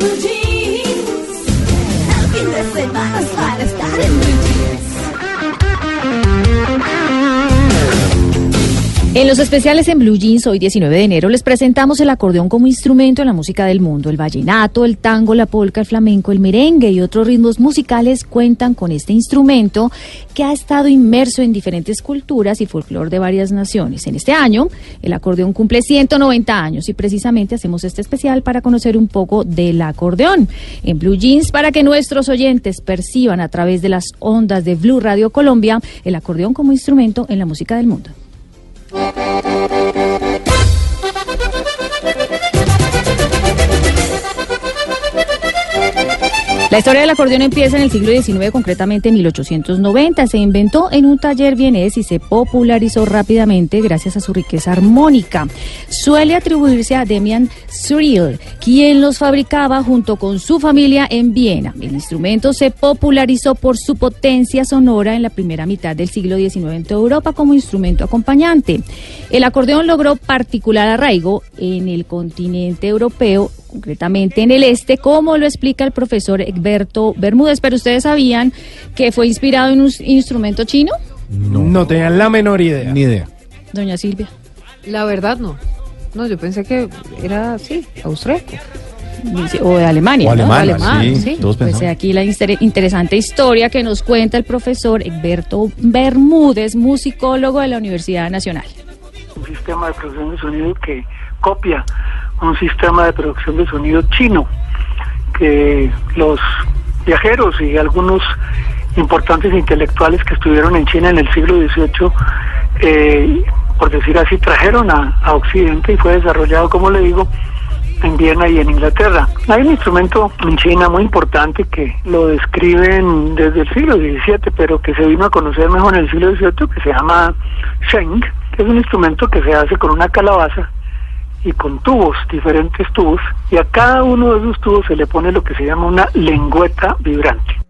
in blue é jeans. Helping the semanas para estar en blue jeans. Los especiales en Blue Jeans, hoy 19 de enero, les presentamos el acordeón como instrumento en la música del mundo. El vallenato, el tango, la polca, el flamenco, el merengue y otros ritmos musicales cuentan con este instrumento que ha estado inmerso en diferentes culturas y folclore de varias naciones. En este año, el acordeón cumple 190 años y precisamente hacemos este especial para conocer un poco del acordeón. En Blue Jeans, para que nuestros oyentes perciban a través de las ondas de Blue Radio Colombia el acordeón como instrumento en la música del mundo. Música La historia del acordeón empieza en el siglo XIX, concretamente en 1890. Se inventó en un taller vienés y se popularizó rápidamente gracias a su riqueza armónica. Suele atribuirse a Demian Cyril, quien los fabricaba junto con su familia en Viena. El instrumento se popularizó por su potencia sonora en la primera mitad del siglo XIX en toda Europa como instrumento acompañante. El acordeón logró particular arraigo en el continente europeo concretamente en el este, como lo explica el profesor Egberto Bermúdez. Pero ustedes sabían que fue inspirado en un instrumento chino? No, no tenían la menor idea. Ni idea. Doña Silvia. La verdad no. No, yo pensé que era así, austríaco. O de Alemania. O ¿no? alemán, Alemán, sí, todos Pues aquí la inter- interesante historia que nos cuenta el profesor Egberto Bermúdez, musicólogo de la Universidad Nacional. un sistema de producción de sonido que copia un sistema de producción de sonido chino que los viajeros y algunos importantes intelectuales que estuvieron en China en el siglo XVIII, eh, por decir así, trajeron a, a Occidente y fue desarrollado, como le digo, en Viena y en Inglaterra. Hay un instrumento en China muy importante que lo describen desde el siglo XVII, pero que se vino a conocer mejor en el siglo XVIII, que se llama Sheng, que es un instrumento que se hace con una calabaza y con tubos, diferentes tubos, y a cada uno de esos tubos se le pone lo que se llama una lengüeta vibrante.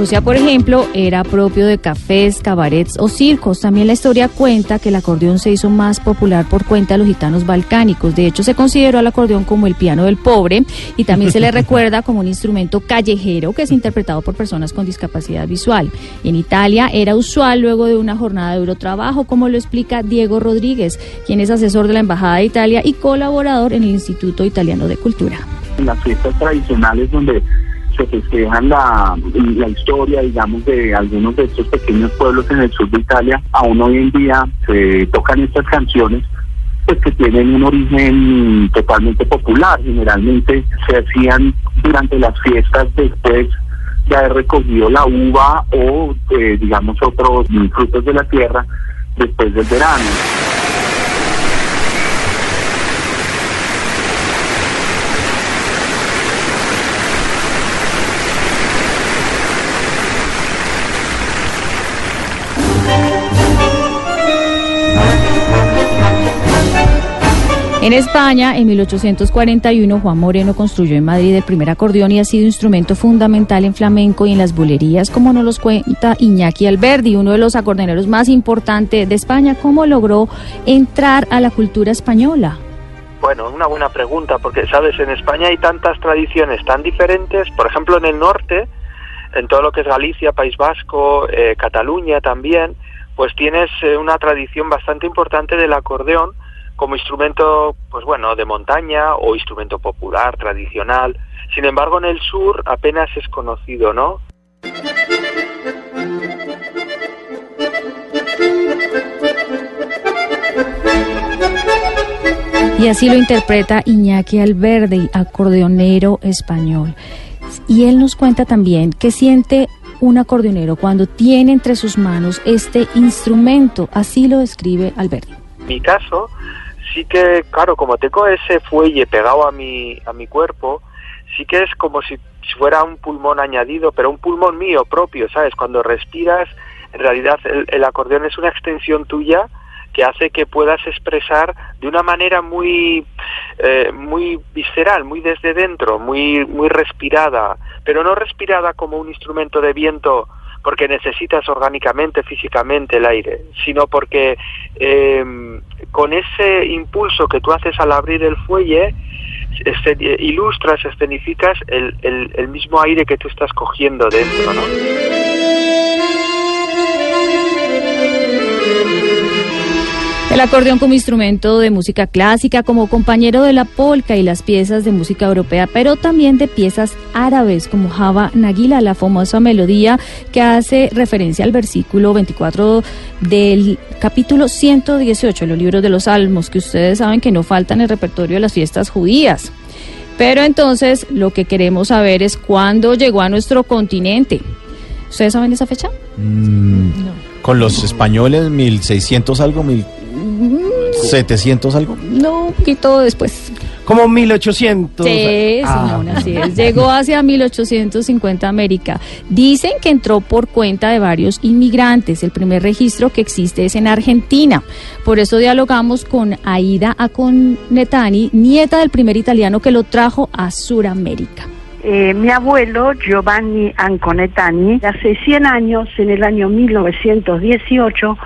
Rusia, por ejemplo, era propio de cafés, cabarets o circos. También la historia cuenta que el acordeón se hizo más popular por cuenta de los gitanos balcánicos. De hecho, se consideró al acordeón como el piano del pobre y también se le recuerda como un instrumento callejero que es interpretado por personas con discapacidad visual. En Italia era usual luego de una jornada de duro trabajo, como lo explica Diego Rodríguez, quien es asesor de la Embajada de Italia y colaborador en el Instituto Italiano de Cultura. en las fiestas tradicionales donde se festejan la, la historia, digamos, de algunos de estos pequeños pueblos en el sur de Italia, aún hoy en día se tocan estas canciones pues que tienen un origen totalmente popular, generalmente se hacían durante las fiestas después de haber recogido la uva o eh, digamos otros frutos de la tierra después del verano. En España, en 1841, Juan Moreno construyó en Madrid el primer acordeón y ha sido instrumento fundamental en flamenco y en las bulerías, como nos los cuenta Iñaki Alberdi, uno de los acordeoneros más importantes de España. ¿Cómo logró entrar a la cultura española? Bueno, una buena pregunta, porque sabes, en España hay tantas tradiciones tan diferentes, por ejemplo en el norte, en todo lo que es Galicia, País Vasco, eh, Cataluña también, pues tienes eh, una tradición bastante importante del acordeón como instrumento, pues bueno, de montaña o instrumento popular, tradicional. Sin embargo, en el sur apenas es conocido, ¿no? Y así lo interpreta Iñaki Alberdi, acordeonero español. Y él nos cuenta también que siente un acordeonero cuando tiene entre sus manos este instrumento? Así lo describe Alberti. En mi caso, sí que, claro, como tengo ese fuelle pegado a mi, a mi cuerpo, sí que es como si fuera un pulmón añadido, pero un pulmón mío propio, ¿sabes? Cuando respiras, en realidad el, el acordeón es una extensión tuya que hace que puedas expresar de una manera muy eh, muy visceral, muy desde dentro, muy muy respirada, pero no respirada como un instrumento de viento porque necesitas orgánicamente, físicamente el aire, sino porque eh, con ese impulso que tú haces al abrir el fuelle, este, ilustras, escenificas el, el, el mismo aire que tú estás cogiendo dentro, ¿no? El acordeón como instrumento de música clásica, como compañero de la polka y las piezas de música europea, pero también de piezas árabes como Java Nagila, la famosa melodía que hace referencia al versículo 24 del capítulo 118 de los libros de los Salmos, que ustedes saben que no faltan en el repertorio de las fiestas judías. Pero entonces lo que queremos saber es cuándo llegó a nuestro continente. ¿Ustedes saben esa fecha? Mm, no. Con los españoles, 1600 algo, 1700 algo. No, un poquito después. Como 1800. Sí, Ah. Simón, así es. Llegó hacia 1850 a América. Dicen que entró por cuenta de varios inmigrantes. El primer registro que existe es en Argentina. Por eso dialogamos con Aida Aconetani, nieta del primer italiano que lo trajo a Suramérica. Eh, mi abuelo, Giovanni Anconetani, hace 100 años, en el año 1918,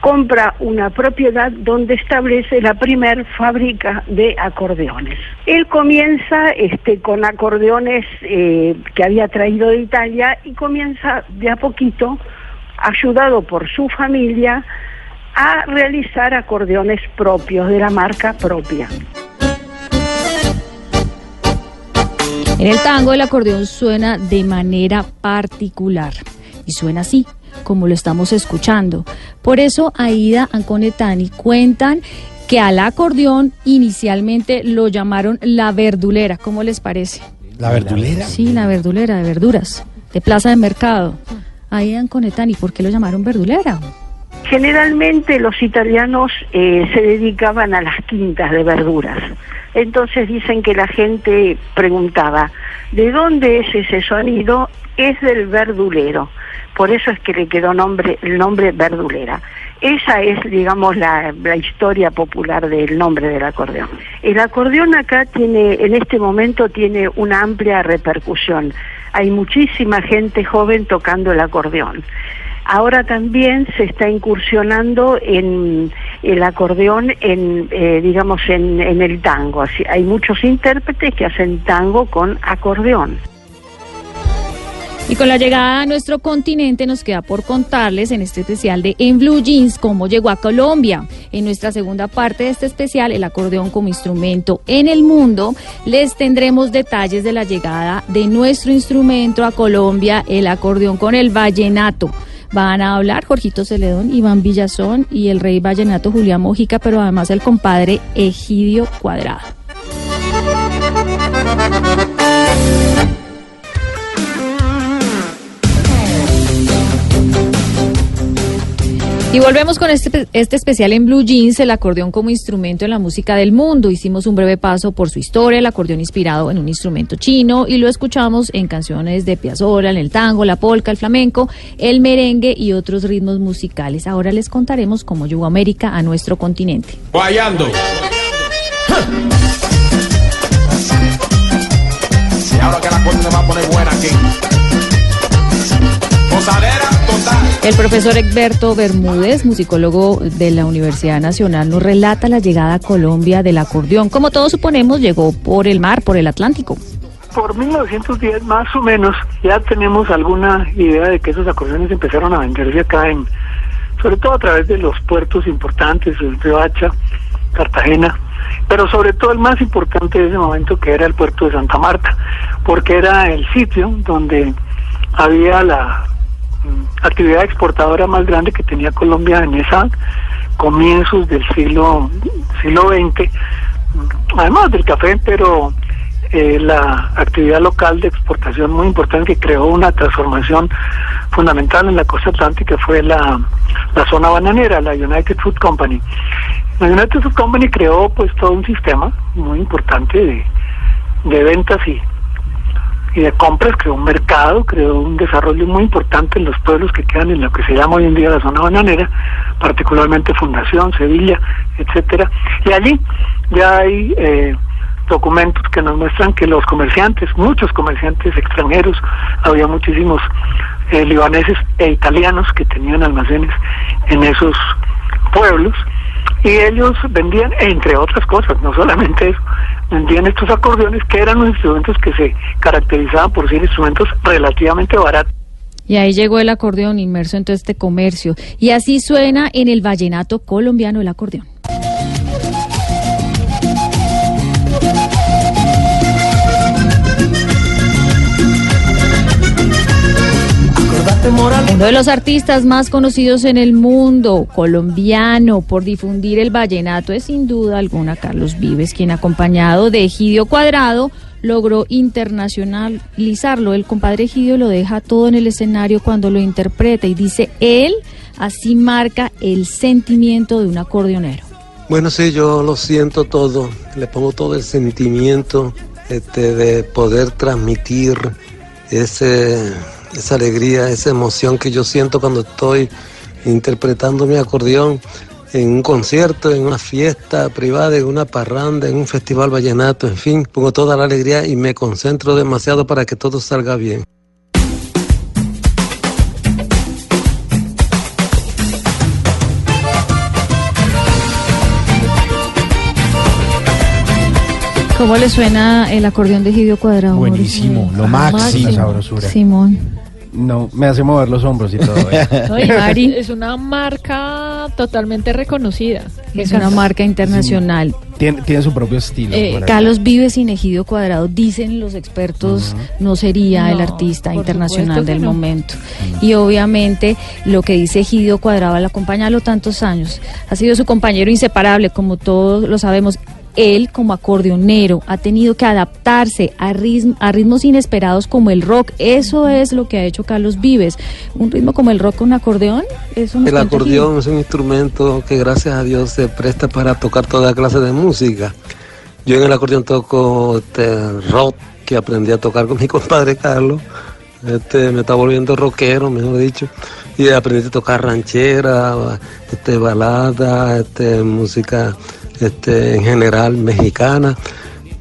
compra una propiedad donde establece la primer fábrica de acordeones. Él comienza este, con acordeones eh, que había traído de Italia y comienza de a poquito, ayudado por su familia, a realizar acordeones propios, de la marca propia. En el tango el acordeón suena de manera particular y suena así como lo estamos escuchando. Por eso Aida Anconetani cuentan que al acordeón inicialmente lo llamaron la verdulera. ¿Cómo les parece? ¿La verdulera? Sí, la verdulera de verduras, de plaza de mercado. Aida Anconetani, ¿por qué lo llamaron verdulera? Generalmente los italianos eh, se dedicaban a las quintas de verduras. Entonces dicen que la gente preguntaba, ¿de dónde es ese sonido? Es del verdulero. Por eso es que le quedó nombre, el nombre verdulera. Esa es, digamos, la, historia popular del nombre del acordeón. El acordeón acá tiene, en este momento tiene una amplia repercusión. Hay muchísima gente joven tocando el acordeón. Ahora también se está incursionando en el acordeón, en eh, digamos en, el tango. Hay muchos intérpretes que hacen tango con acordeón. Y con la llegada a nuestro continente nos queda por contarles en este especial de En Blue Jeans cómo llegó a Colombia. En nuestra segunda parte de este especial, el acordeón como instrumento en el mundo, les tendremos detalles de la llegada de nuestro instrumento a Colombia, el acordeón con el vallenato. Van a hablar Jorgito Celedón, Iván Villazón y el rey vallenato Julián Mojica, pero además el compadre Egidio Cuadrado. Y volvemos con este, este especial en Blue Jeans, el acordeón como instrumento en la música del mundo. Hicimos un breve paso por su historia, el acordeón inspirado en un instrumento chino y lo escuchamos en canciones de Piazzolla, en el tango, la polka, el flamenco, el merengue y otros ritmos musicales. Ahora les contaremos cómo llegó América a nuestro continente. Guayando. Y El profesor Egberto Bermúdez, musicólogo de la Universidad Nacional, nos relata la llegada a Colombia del acordeón. Como todos suponemos, llegó por el mar, por el Atlántico. Por 1910 más o menos ya tenemos alguna idea de que esos acordeones empezaron a venderse acá en, sobre todo a través de los puertos importantes, el río Hacha, Cartagena, pero sobre todo el más importante de ese momento que era el puerto de Santa Marta, porque era el sitio donde había la actividad exportadora más grande que tenía Colombia en esa comienzos del siglo siglo XX, mm, además del café, pero eh, la actividad local de exportación muy importante que creó una transformación fundamental en la costa atlántica fue la, la zona bananera, la United Food Company. La United Food Company creó pues todo un sistema muy importante de ventas y, y de compras, creó un mercado, creó un desarrollo muy importante en los pueblos que quedan en lo que se llama hoy en día la zona bananera, particularmente Fundación, Sevilla, etcétera. Y allí ya hay eh, documentos que nos muestran que los comerciantes, muchos comerciantes extranjeros, había muchísimos eh, libaneses e italianos que tenían almacenes en esos pueblos y ellos vendían, entre otras cosas, no solamente eso, vendían estos acordeones que eran unos instrumentos que se caracterizaban por ser instrumentos relativamente baratos. Y ahí llegó el acordeón inmerso en todo este comercio. Y así suena en el vallenato colombiano el acordeón. Uno de los artistas más conocidos en el mundo, colombiano, por difundir el vallenato es sin duda alguna Carlos Vives, quien acompañado de Egidio Cuadrado logró internacionalizarlo. El compadre Egidio lo deja todo en el escenario cuando lo interpreta y dice, él así marca el sentimiento de un acordeonero. Bueno, sí, yo lo siento todo, le pongo todo el sentimiento este, de poder transmitir ese esa alegría, esa emoción que yo siento cuando estoy interpretando mi acordeón en un concierto, en una fiesta privada, en una parranda, en un festival vallenato, en fin, pongo toda la alegría y me concentro demasiado para que todo salga bien. ¿Cómo le suena el acordeón de Gidio Cuadrado? Buenísimo, lo máximo. sabrosura. Simón. No, me hace mover los hombros y todo. ¿eh? Oye, Mari, Es una marca totalmente reconocida. es una marca internacional. tiene, tiene su propio estilo. Eh. Carlos Vives sin Egidio Cuadrado, dicen los expertos, no sería el artista internacional del no. momento. Y obviamente lo que dice Egidio Cuadrado al acompañarlo tantos años, ha sido su compañero inseparable, como todos lo sabemos. Él, como acordeonero, ha tenido que adaptarse a, ritm- a ritmos inesperados como el rock. Eso es lo que ha hecho Carlos Vives. Un ritmo como el rock con acordeón. Eso El acordeón es un instrumento que gracias a Dios se presta para tocar toda clase de música. Yo en el acordeón toco este, rock que aprendí a tocar con mi compadre Carlos. Este, me está volviendo rockero, mejor dicho. Y aprendí a tocar ranchera, este, balada, este, música este, en general mexicana.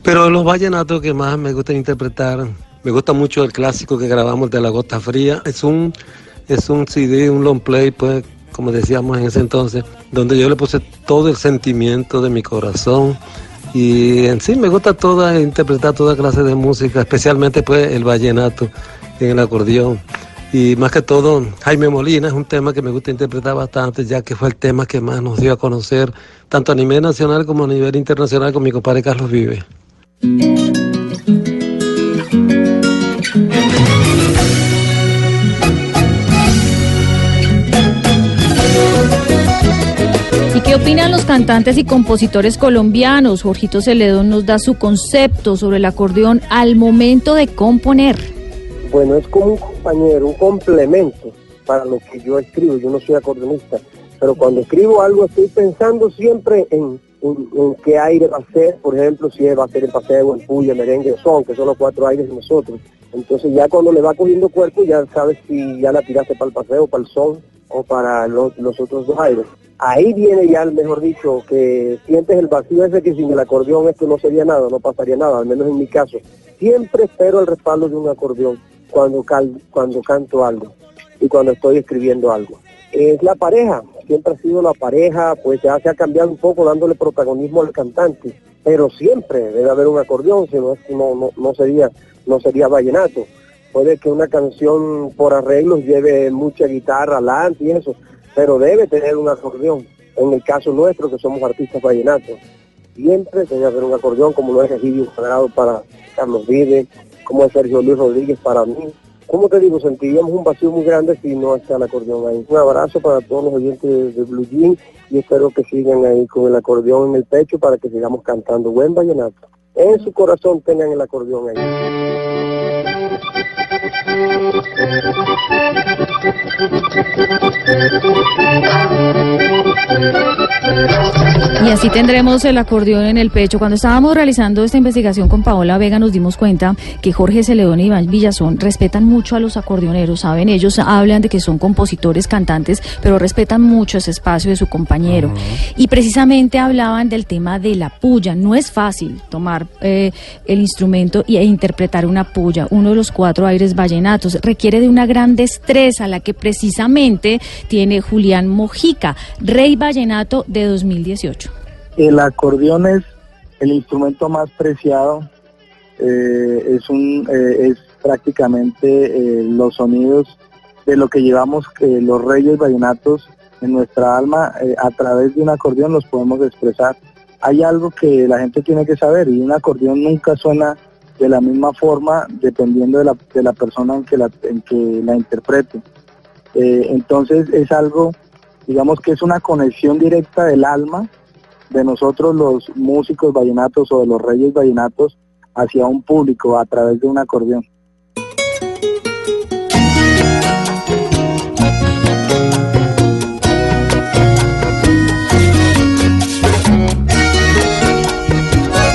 Pero los vallenatos que más me gusta interpretar, me gusta mucho el clásico que grabamos de La Gota Fría. Es un, es un CD, un long play, pues, como decíamos en ese entonces, donde yo le puse todo el sentimiento de mi corazón. Y en sí me gusta toda, interpretar toda clase de música, especialmente pues el vallenato en el acordeón. Y más que todo, Jaime Molina es un tema que me gusta interpretar bastante, ya que fue el tema que más nos dio a conocer, tanto a nivel nacional como a nivel internacional, con mi compadre Carlos Vive. ¿Y qué opinan los cantantes y compositores colombianos? Jorgito Celedón nos da su concepto sobre el acordeón al momento de componer. Bueno, es como un un complemento para lo que yo escribo. Yo no soy acordeonista, pero cuando escribo algo estoy pensando siempre en, qué aire va a ser, por ejemplo, si va a ser en paseo, en puya, merengue son, que son los cuatro aires de nosotros. Entonces ya cuando le va cogiendo cuerpo ya sabes si ya la tiraste para el paseo, para el son o para los, los otros dos aires. Ahí viene ya, mejor dicho, que sientes el vacío ese que sin el acordeón esto no sería nada, no pasaría nada, al menos en mi caso. Siempre espero el respaldo de un acordeón cuando, cal- cuando canto algo y cuando estoy escribiendo algo. Es la pareja, siempre ha sido la pareja, pues se ha cambiado un poco dándole protagonismo al cantante, pero siempre debe haber un acordeón, si no, no, no, sería, no sería vallenato. Puede que una canción por arreglos lleve mucha guitarra adelante y eso, pero debe tener un acordeón. En el caso nuestro, que somos artistas vallenatos, siempre debe haber un acordeón, como lo es Egidio Cuadrado para Carlos Vive, como es Sergio Luis Rodríguez para mí. Como te digo, sentiríamos un vacío muy grande si no está el acordeón ahí. Un abrazo para todos los oyentes de, Blue Jean y espero que sigan ahí con el acordeón en el pecho para que sigamos cantando buen vallenato. en su corazón tengan el acordeón ahí. Y así tendremos el acordeón en el pecho. Cuando estábamos realizando esta investigación con Paola Vega nos dimos cuenta que Jorge Celedón y Iván Villazón respetan mucho a los acordeoneros, ¿saben? Ellos hablan de que son compositores, cantantes, pero respetan mucho ese espacio de su compañero. Y precisamente hablaban del tema de la puya. No es fácil tomar eh, el instrumento y- e interpretar una puya, uno de los cuatro aires vallenatos. Requiere de una gran destreza, la que precisamente tiene Julián Mojica, rey vallenato de 2018. El acordeón es el instrumento más preciado, eh, es, un, eh, es prácticamente eh, los sonidos de lo que llevamos los reyes vallenatos en nuestra alma, a través de un acordeón los podemos expresar. Hay algo que la gente tiene que saber y un acordeón nunca suena de la misma forma dependiendo de la, de la persona en que la, en que la interprete. Entonces es algo, digamos que es una conexión directa del alma de nosotros los músicos vallenatos o de los reyes vallenatos hacia un público a través de un acordeón.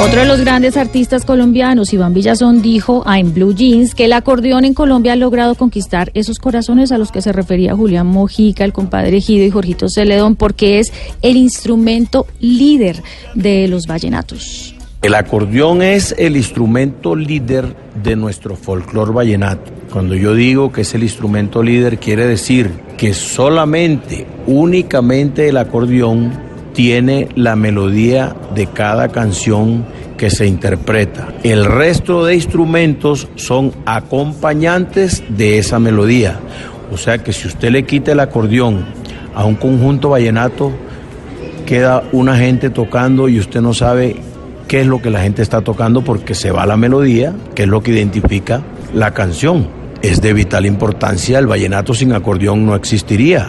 Otro de los grandes artistas colombianos, Iván Villazón, dijo a En Blue Jeans que el acordeón en Colombia ha logrado conquistar esos corazones a los que se refería Julián Mojica, el compadre Gido y Jorgito Celedón, porque es el instrumento líder de los vallenatos. El acordeón es el instrumento líder de nuestro folclor vallenato. Cuando yo digo que es el instrumento líder, quiere decir que solamente, únicamente el acordeón tiene la melodía de cada canción que se interpreta. El resto de instrumentos son acompañantes de esa melodía. O sea que si usted le quita el acordeón a un conjunto vallenato, queda una gente tocando y usted no sabe qué es lo que la gente está tocando porque se va la melodía, que es lo que identifica la canción. Es de vital importancia, el vallenato sin acordeón no existiría.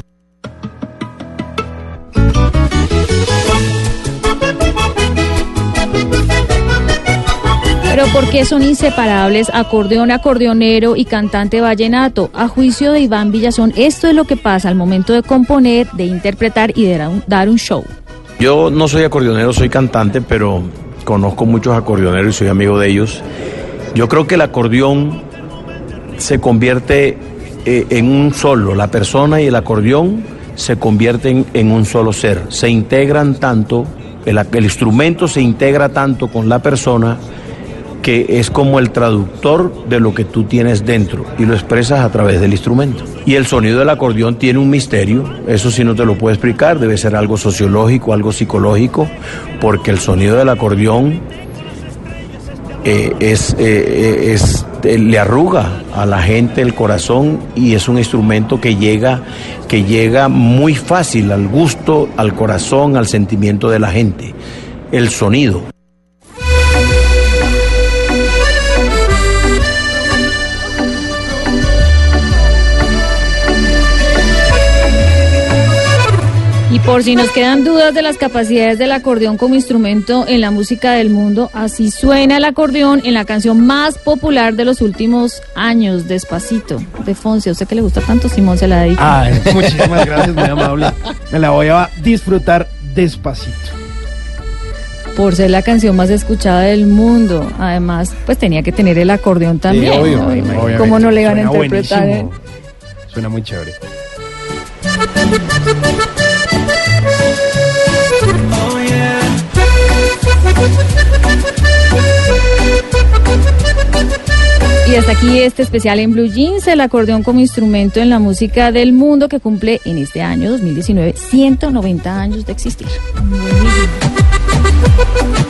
Pero ¿por qué son inseparables acordeón, acordeonero y cantante vallenato? A juicio de Iván Villazón, esto es lo que pasa al momento de componer, de interpretar y de dar un, show. Yo no soy acordeonero, soy cantante, pero conozco muchos acordeoneros y soy amigo de ellos. Yo creo que el acordeón se convierte eh, en un solo, la persona y el acordeón se convierten en un solo ser, se integran tanto, el instrumento se integra tanto con la persona que es como el traductor de lo que tú tienes dentro y lo expresas a través del instrumento. Y el sonido del acordeón tiene un misterio, eso sí no te lo puedo explicar, debe ser algo sociológico, algo psicológico, porque el sonido del acordeón eh, es, eh, es eh, le arruga a la gente el corazón y es un instrumento que llega que llega muy fácil al gusto, al corazón, al sentimiento de la gente. El sonido. Por si nos quedan dudas de las capacidades del acordeón como instrumento en la música del mundo, así suena el acordeón en la canción más popular de los últimos años, Despacito, de Fonse. ¿A usted que le gusta tanto, Simón, se la dedica? Ay, muchísimas gracias, muy amable. Me la voy a disfrutar despacito. Por ser la canción más escuchada del mundo. Además, pues tenía que tener el acordeón también. Sí, obvio, ¿no? ¿Cómo no le iban a interpretar? buenísimo. Suena muy chévere. Y hasta aquí este especial en Blue Jeans, el acordeón como instrumento en la música del mundo que cumple en este año 2019 190 años de existir. Buenísimo.